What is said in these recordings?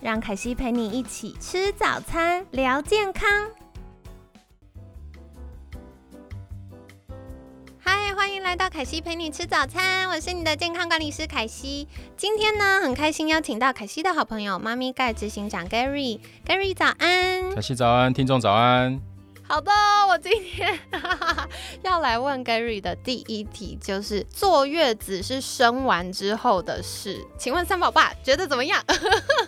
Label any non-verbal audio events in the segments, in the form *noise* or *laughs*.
让凯西陪你一起吃早餐，聊健康。嗨，欢迎来到凯西陪你吃早餐，我是你的健康管理师凯西。今天呢，很开心邀请到凯西的好朋友妈咪盖执行长 Gary。Gary 早安，凯西早安，听众早安。好的，我今天要来问 Gary 的第一题就是坐月子是生完之后的事，请问三宝爸觉得怎么样？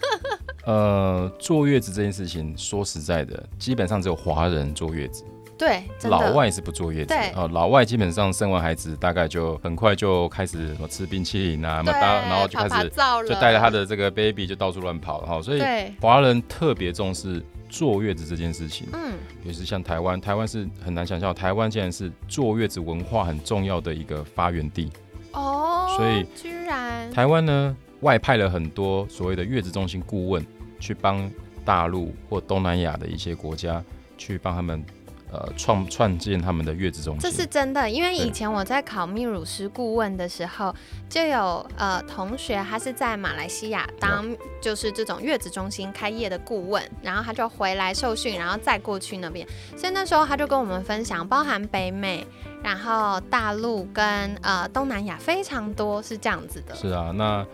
*laughs* 呃，坐月子这件事情，说实在的，基本上只有华人坐月子，对，老外是不坐月子。对，哦，老外基本上生完孩子大概就很快就开始什么吃冰淇淋啊，对，然后就开始就带着他的这个 baby 就到处乱跑哈，所以华人特别重视。坐月子这件事情，嗯，也是像台湾，台湾是很难想象，台湾竟然是坐月子文化很重要的一个发源地哦。所以居然台湾呢外派了很多所谓的月子中心顾问，去帮大陆或东南亚的一些国家去帮他们。呃，创创建他们的月子中心，这是真的。因为以前我在考泌乳师顾问的时候，就有呃同学，他是在马来西亚当就是这种月子中心开业的顾问，然后他就回来受训，然后再过去那边。所以那时候他就跟我们分享，包含北美，然后大陆跟呃东南亚非常多是这样子的。是啊，那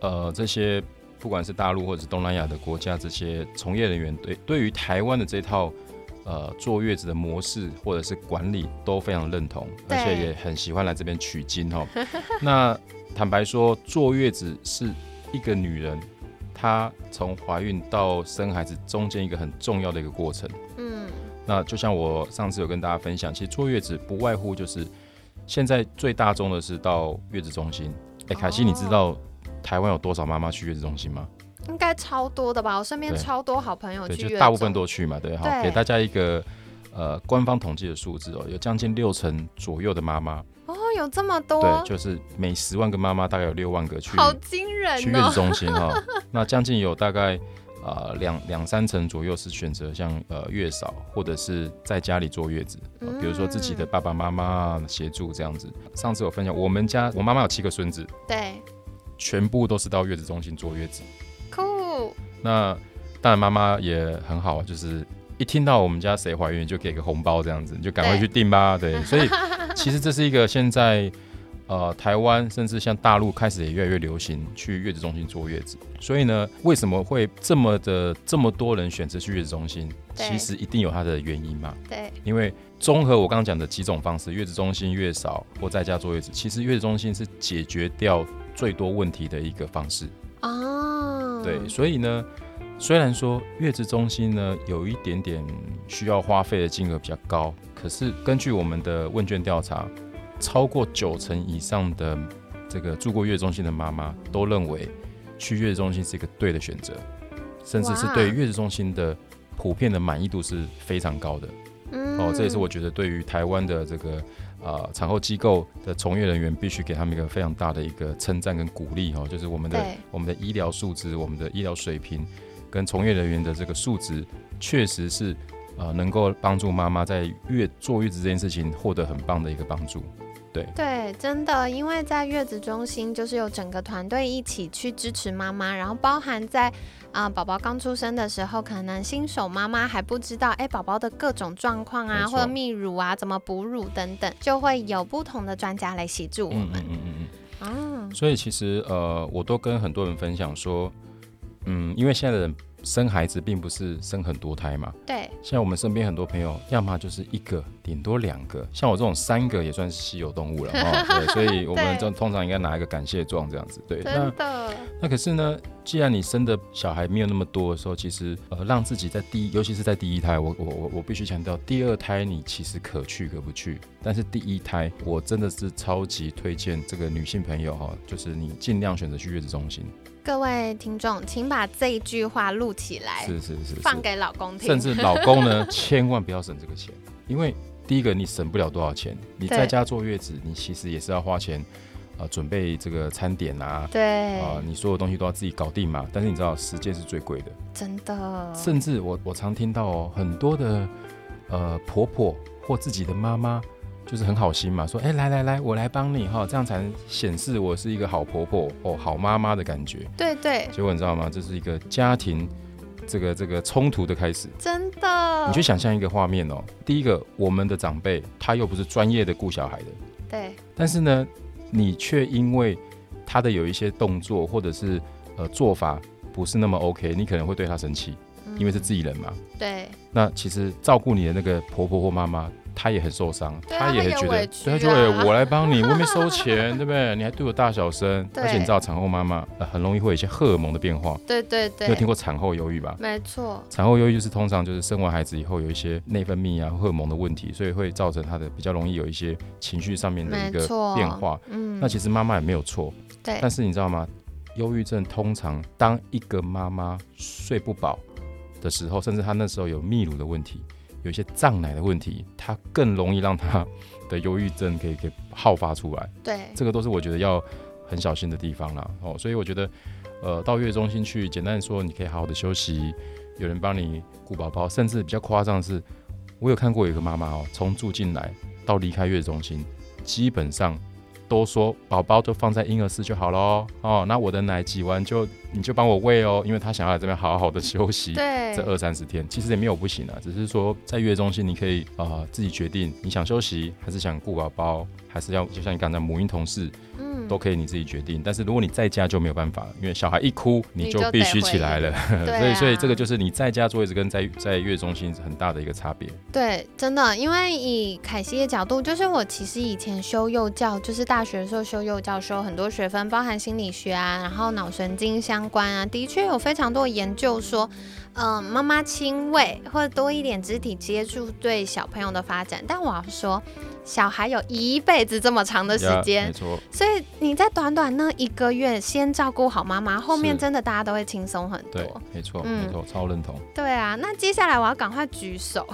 呃这些不管是大陆或者是东南亚的国家，这些从业人员对对于台湾的这套。呃，坐月子的模式或者是管理都非常认同，而且也很喜欢来这边取经哦。*laughs* 那坦白说，坐月子是一个女人她从怀孕到生孩子中间一个很重要的一个过程。嗯，那就像我上次有跟大家分享，其实坐月子不外乎就是现在最大众的是到月子中心。哎，凯西，你知道台湾有多少妈妈去月子中心吗？应该超多的吧，我身边超多好朋友去，就大部分都去嘛，对，好，给大家一个呃官方统计的数字哦，有将近六成左右的妈妈。哦，有这么多，对，就是每十万个妈妈大概有六万个去，好惊人，去月子中心哈，*laughs* 那将近有大概呃两两三成左右是选择像呃月嫂或者是在家里坐月子，比如说自己的爸爸妈妈协助这样子。上次有分享，我们家我妈妈有七个孙子，对，全部都是到月子中心坐月子。那当然，妈妈也很好，就是一听到我们家谁怀孕，就给个红包这样子，你就赶快去订吧。对，*laughs* 所以其实这是一个现在呃台湾甚至像大陆开始也越来越流行去月子中心坐月子。所以呢，为什么会这么的这么多人选择去月子中心？其实一定有它的原因嘛。对，因为综合我刚刚讲的几种方式，月子中心、月嫂或在家坐月子，其实月子中心是解决掉最多问题的一个方式。哦，对，所以呢，虽然说月子中心呢有一点点需要花费的金额比较高，可是根据我们的问卷调查，超过九成以上的这个住过月子中心的妈妈都认为去月子中心是一个对的选择，甚至是对月子中心的普遍的满意度是非常高的。哦，这也是我觉得对于台湾的这个。啊，产后机构的从业人员必须给他们一个非常大的一个称赞跟鼓励哈，就是我们的我们的医疗素质、我们的医疗水平跟从业人员的这个素质，确实是呃能够帮助妈妈在月坐月子这件事情获得很棒的一个帮助。对对，真的，因为在月子中心就是有整个团队一起去支持妈妈，然后包含在。啊，宝宝刚出生的时候，可能新手妈妈还不知道，哎，宝宝的各种状况啊，或者泌乳啊，怎么哺乳等等，就会有不同的专家来协助我们。嗯嗯嗯嗯。啊，所以其实呃，我都跟很多人分享说，嗯，因为现在的人。生孩子并不是生很多胎嘛？对。像我们身边很多朋友，要么就是一个，顶多两个。像我这种三个也算是稀有动物了哦。*laughs* 对，所以我们就通常应该拿一个感谢状这样子。对。真的。那可是呢，既然你生的小孩没有那么多的时候，其实呃，让自己在第一，尤其是在第一胎，我我我我必须强调，第二胎你其实可去可不去，但是第一胎我真的是超级推荐这个女性朋友哈，就是你尽量选择去月子中心。各位听众，请把这一句话录起来，是是是，放给老公听。甚至老公呢，*laughs* 千万不要省这个钱，因为第一个你省不了多少钱，你在家坐月子，你其实也是要花钱。啊，准备这个餐点啊，对，啊，你所有东西都要自己搞定嘛。但是你知道，时间是最贵的，真的。甚至我我常听到哦，很多的呃婆婆或自己的妈妈，就是很好心嘛，说，哎，来来来，我来帮你哈，这样才能显示我是一个好婆婆哦，好妈妈的感觉。对对。结果你知道吗？这是一个家庭这个这个冲突的开始。真的。你去想象一个画面哦，第一个，我们的长辈他又不是专业的顾小孩的，对。但是呢。你却因为他的有一些动作或者是呃做法不是那么 OK，你可能会对他生气，因为是自己人嘛。对。那其实照顾你的那个婆婆或妈妈。他也很受伤，他也很觉得，他就会我来帮你，我没收钱，*laughs* 对不对？你还对我大小声，而且你知道产后妈妈很容易会有一些荷尔蒙的变化，对对对，有听过产后忧郁吧？没错，产后忧郁就是通常就是生完孩子以后有一些内分泌啊荷尔蒙的问题，所以会造成他的比较容易有一些情绪上面的一个变化。嗯，那其实妈妈也没有错，对。但是你知道吗？忧郁症通常当一个妈妈睡不饱的时候，甚至她那时候有泌乳的问题。有一些胀奶的问题，它更容易让他的忧郁症给给好发出来。对，这个都是我觉得要很小心的地方啦。哦，所以我觉得，呃，到月中心去，简单说，你可以好好的休息，有人帮你顾宝宝，甚至比较夸张的是，我有看过有一个妈妈哦，从住进来到离开月中心，基本上。都说宝宝就放在婴儿室就好喽哦，那我的奶挤完就你就帮我喂哦，因为他想要在这边好好的休息，对，这二三十天。其实也没有不行啊，只是说在月中心你可以啊自己决定你想休息还是想顾宝宝，还是要就像你刚才母婴同事。嗯。都可以你自己决定，但是如果你在家就没有办法了，因为小孩一哭你就必须起来了，所以所以这个就是你在家做一直跟在在月中心很大的一个差别。对，真的，因为以凯西的角度，就是我其实以前修幼教，就是大学的时候修幼教，修很多学分，包含心理学啊，然后脑神经相相关啊，的确有非常多研究说，嗯，妈妈亲喂或者多一点肢体接触对小朋友的发展，但我要说。小孩有一辈子这么长的时间，没错。所以你在短短那一个月先照顾好妈妈，后面真的大家都会轻松很多。没错，没错，超认同。对啊，那接下来我要赶快举手。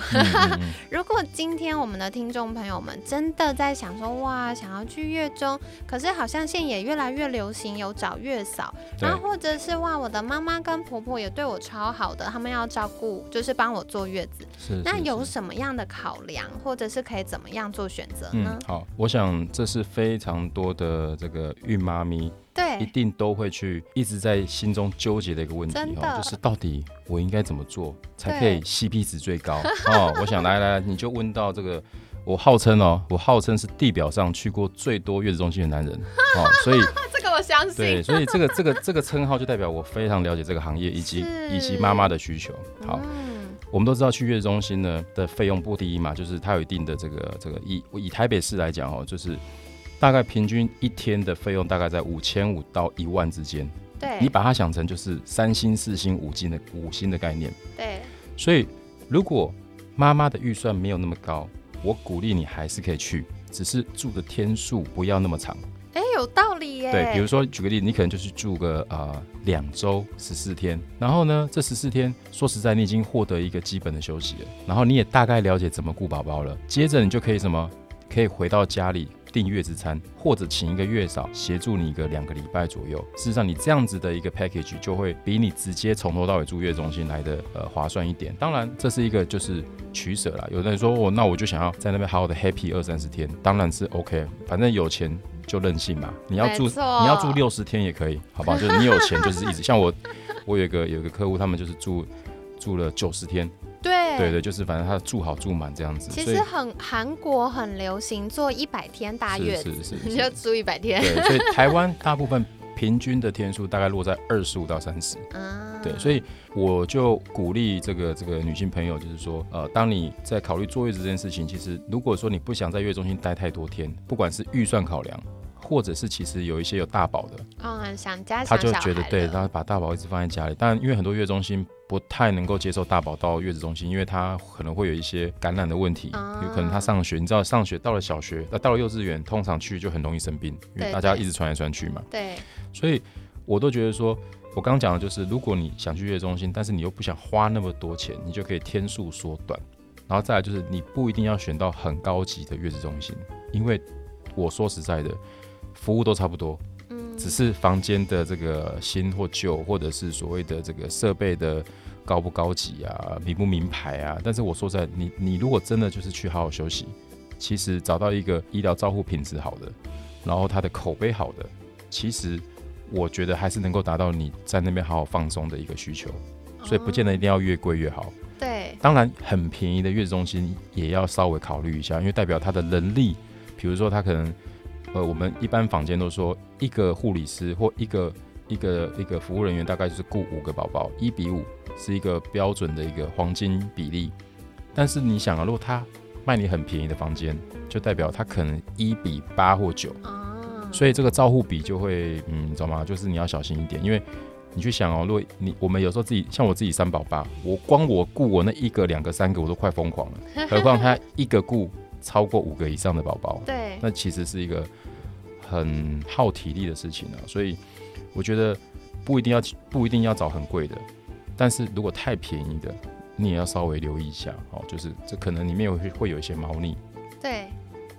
*laughs* 如果今天我们的听众朋友们真的在想说，哇，想要去月中，可是好像现在也越来越流行有找月嫂，然后或者是哇，我的妈妈跟婆婆也对我超好的，他们要照顾，就是帮我坐月子。是。那有什么样的考量，或者是可以怎么样做选？嗯，好，我想这是非常多的这个孕妈咪，对，一定都会去一直在心中纠结的一个问题哦，就是到底我应该怎么做才可以 CP 值最高？哦？我想来来，你就问到这个，我号称哦，我号称是地表上去过最多月子中心的男人。*laughs* 哦，所以这个我相信，对，所以这个这个这个称号就代表我非常了解这个行业以及以及妈妈的需求，好。我们都知道去月子中心呢的费用不低嘛，就是它有一定的这个这个以以台北市来讲哦，就是大概平均一天的费用大概在五千五到一万之间。对，你把它想成就是三星、四星、五星的五星的概念。对，所以如果妈妈的预算没有那么高，我鼓励你还是可以去，只是住的天数不要那么长。有道理耶。对，比如说举个例子，你可能就是住个呃两周十四天，然后呢，这十四天说实在，你已经获得一个基本的休息了，然后你也大概了解怎么顾宝宝了，接着你就可以什么，可以回到家里订月子餐，或者请一个月嫂协助你一个两个礼拜左右。事实上，你这样子的一个 package 就会比你直接从头到尾住月中心来的呃划算一点。当然，这是一个就是取舍啦。有的人说我那我就想要在那边好好的 happy 二三十天，当然是 OK，反正有钱。就任性嘛，你要住你要住六十天也可以，好不好？*laughs* 就是你有钱就是一直像我，我有一个有一个客户，他们就是住住了九十天，对对对，就是反正他住好住满这样子。其实很韩国很流行做一百天大月，是是是，你 *laughs* 就住一百天。对，所以台湾大部分平均的天数大概落在二十五到三十。对，所以我就鼓励这个这个女性朋友，就是说，呃，当你在考虑坐月子这件事情，其实如果说你不想在月中心待太多天，不管是预算考量。或者是其实有一些有大宝的，嗯，想家他就觉得对，他把大宝一直放在家里。但因为很多月中心不太能够接受大宝到月子中心，因为他可能会有一些感染的问题，有可能他上学，你知道上学到了小学，那到了幼稚园，通常去就很容易生病，因为大家一直传来传去嘛。对，所以我都觉得说，我刚刚讲的就是，如果你想去月子中心，但是你又不想花那么多钱，你就可以天数缩短。然后再来就是，你不一定要选到很高级的月子中心，因为我说实在的。服务都差不多，嗯，只是房间的这个新或旧，或者是所谓的这个设备的高不高级啊，名不名牌啊。但是我说在，你你如果真的就是去好好休息，其实找到一个医疗照护品质好的，然后它的口碑好的，其实我觉得还是能够达到你在那边好好放松的一个需求。所以不见得一定要越贵越好。对，当然很便宜的月子中心也要稍微考虑一下，因为代表他的能力，比如说他可能。呃，我们一般房间都说，一个护理师或一个一个一个服务人员大概就是雇五个宝宝，一比五是一个标准的一个黄金比例。但是你想啊，如果他卖你很便宜的房间，就代表他可能一比八或九所以这个照护比就会，嗯，你知道吗？就是你要小心一点，因为你去想哦，如果你我们有时候自己像我自己三宝爸，我光我雇我那一个、两个、三个，我都快疯狂了，何况他一个雇超过五个以上的宝宝，对，那其实是一个。很耗体力的事情啊，所以我觉得不一定要不一定要找很贵的，但是如果太便宜的，你也要稍微留意一下哦。就是这可能里面会会有一些猫腻。对。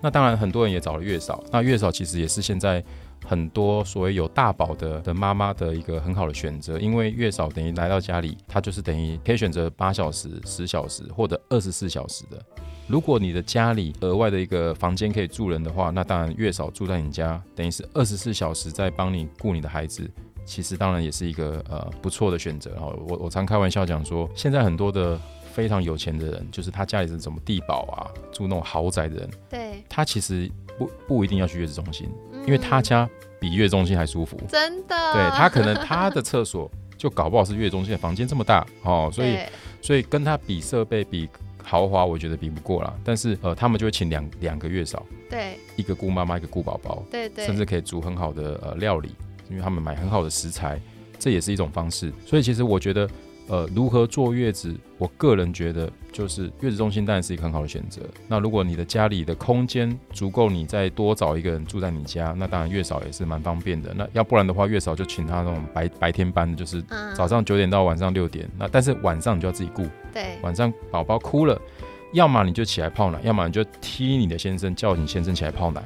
那当然，很多人也找了月嫂。那月嫂其实也是现在很多所谓有大宝的的妈妈的一个很好的选择，因为月嫂等于来到家里，她就是等于可以选择八小时、十小时或者二十四小时的。如果你的家里额外的一个房间可以住人的话，那当然月嫂住在你家，等于是二十四小时在帮你顾你的孩子，其实当然也是一个呃不错的选择。然后我我常开玩笑讲说，现在很多的非常有钱的人，就是他家里是什么地堡啊，住那种豪宅的人，对，他其实不不一定要去月子中心，因为他家比月中心还舒服，真的。对他可能他的厕所就搞不好是月中心的房间这么大哦，所以所以跟他比设备比。豪华我觉得比不过啦，但是呃，他们就会请两两个月嫂，对，一个顾妈妈，一个顾宝宝，对对，甚至可以煮很好的呃料理，因为他们买很好的食材，这也是一种方式。所以其实我觉得。呃，如何坐月子？我个人觉得，就是月子中心当然是一个很好的选择。那如果你的家里的空间足够，你再多找一个人住在你家，那当然月嫂也是蛮方便的。那要不然的话，月嫂就请他那种白白天班，就是早上九点到晚上六点。那但是晚上你就要自己顾。对，晚上宝宝哭了，要么你就起来泡奶，要么你就踢你的先生，叫你先生起来泡奶。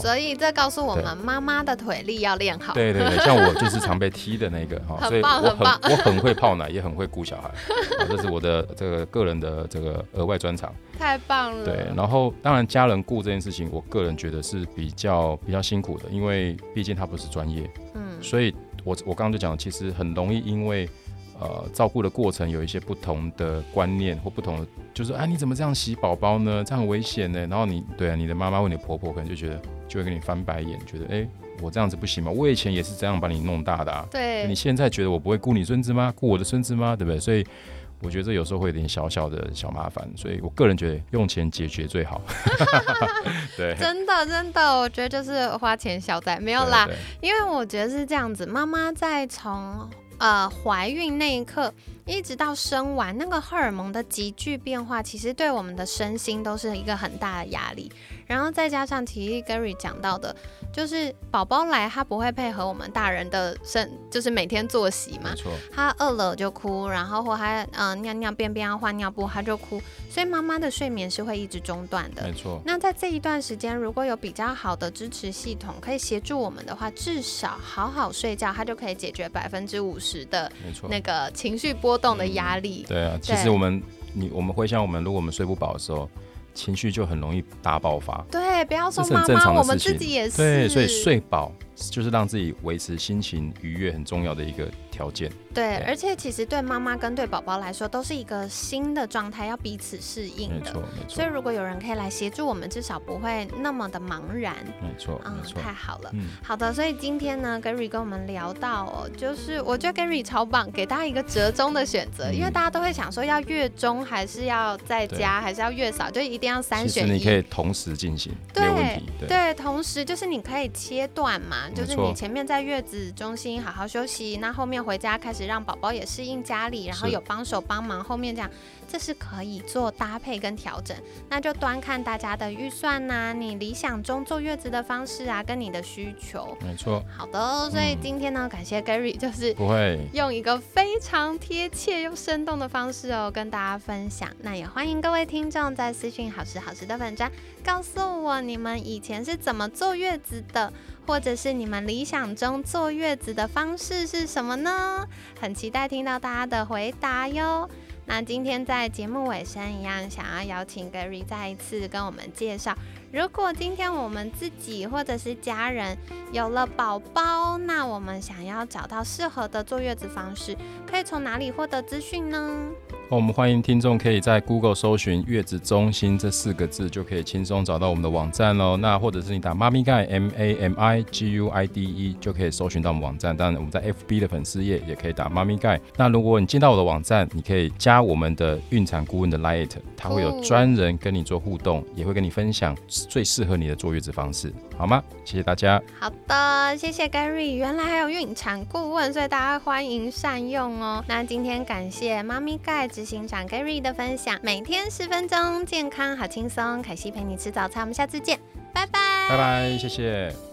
所以这告诉我们，妈妈的腿力要练好。对对对，像我就是常被踢的那个哈，所以我很我很会泡奶，也很会顾小孩，这是我的这个个人的这个额外专长。太棒了。对，然后当然家人顾这件事情，我个人觉得是比较比较辛苦的，因为毕竟他不是专业。嗯。所以我我刚刚就讲，其实很容易因为。呃，照顾的过程有一些不同的观念或不同的，就是啊，你怎么这样洗宝宝呢？这样很危险呢？然后你对啊，你的妈妈或你婆婆可能就觉得，就会跟你翻白眼，觉得哎，我这样子不行吗？我以前也是这样把你弄大的啊。对，你现在觉得我不会顾你孙子吗？顾我的孙子吗？对不对？所以我觉得这有时候会有点小小的小麻烦，所以我个人觉得用钱解决最好。*laughs* 对，真的真的，我觉得就是花钱消灾没有啦，因为我觉得是这样子，妈妈在从。呃，怀孕那一刻，一直到生完，那个荷尔蒙的急剧变化，其实对我们的身心都是一个很大的压力。然后再加上体育 Gary 讲到的，就是宝宝来他不会配合我们大人的生，就是每天作息嘛。他饿了就哭，然后或他嗯尿尿便便要换尿布他就哭，所以妈妈的睡眠是会一直中断的。没错。那在这一段时间，如果有比较好的支持系统可以协助我们的话，至少好好睡觉，他就可以解决百分之五十的那个情绪波动的压力。对啊，其实我们你我们会像我们，如果我们睡不饱的时候。情绪就很容易大爆发，对，不要说妈妈，我们自己也是。对，所以睡饱就是让自己维持心情愉悦很重要的一个条件。对，而且其实对妈妈跟对宝宝来说都是一个新的状态，要彼此适应的。没错，没错。所以如果有人可以来协助我们，至少不会那么的茫然。没错，嗯，太好了。嗯，好的。所以今天呢，Gary 跟我们聊到哦，就是我觉得 Gary 超棒，给大家一个折中的选择，因为大家都会想说要月中还是要在家，还是要月嫂，就一定要三选一。你可以同时进行，没问题。对，同时就是你可以切断嘛，就是你前面在月子中心好好休息，那后面回家开始让宝宝也。适应家里，然后有帮手帮忙，后面这样，这是可以做搭配跟调整。那就端看大家的预算呐，你理想中坐月子的方式啊，跟你的需求。没错。好的，所以今天呢，感谢 Gary，*laughs* 就是不会用一个非常贴切又生动的方式哦，跟大家分享。那也欢迎各位听众在私讯好时好时的粉专，告诉我你们以前是怎么坐月子的。或者是你们理想中坐月子的方式是什么呢？很期待听到大家的回答哟。那今天在节目尾声一样，想要邀请 Gary 再一次跟我们介绍，如果今天我们自己或者是家人有了宝宝，那我们想要找到适合的坐月子方式，可以从哪里获得资讯呢？我们欢迎听众可以在 Google 搜寻“月子中心”这四个字，就可以轻松找到我们的网站喽。那或者是你打“妈咪盖 M A M I G U I D E” 就可以搜寻到我们网站。当然，我们在 FB 的粉丝页也可以打“妈咪盖”。那如果你进到我的网站，你可以加我们的孕产顾问的 Light，他会有专人跟你做互动，也会跟你分享最适合你的坐月子方式，好吗？谢谢大家。好的，谢谢 Gary。原来还有孕产顾问，所以大家欢迎善用哦。那今天感谢妈咪盖。执行长 Gary 的分享，每天十分钟，健康好轻松。凯西陪你吃早餐，我们下次见，拜拜，拜拜，谢谢。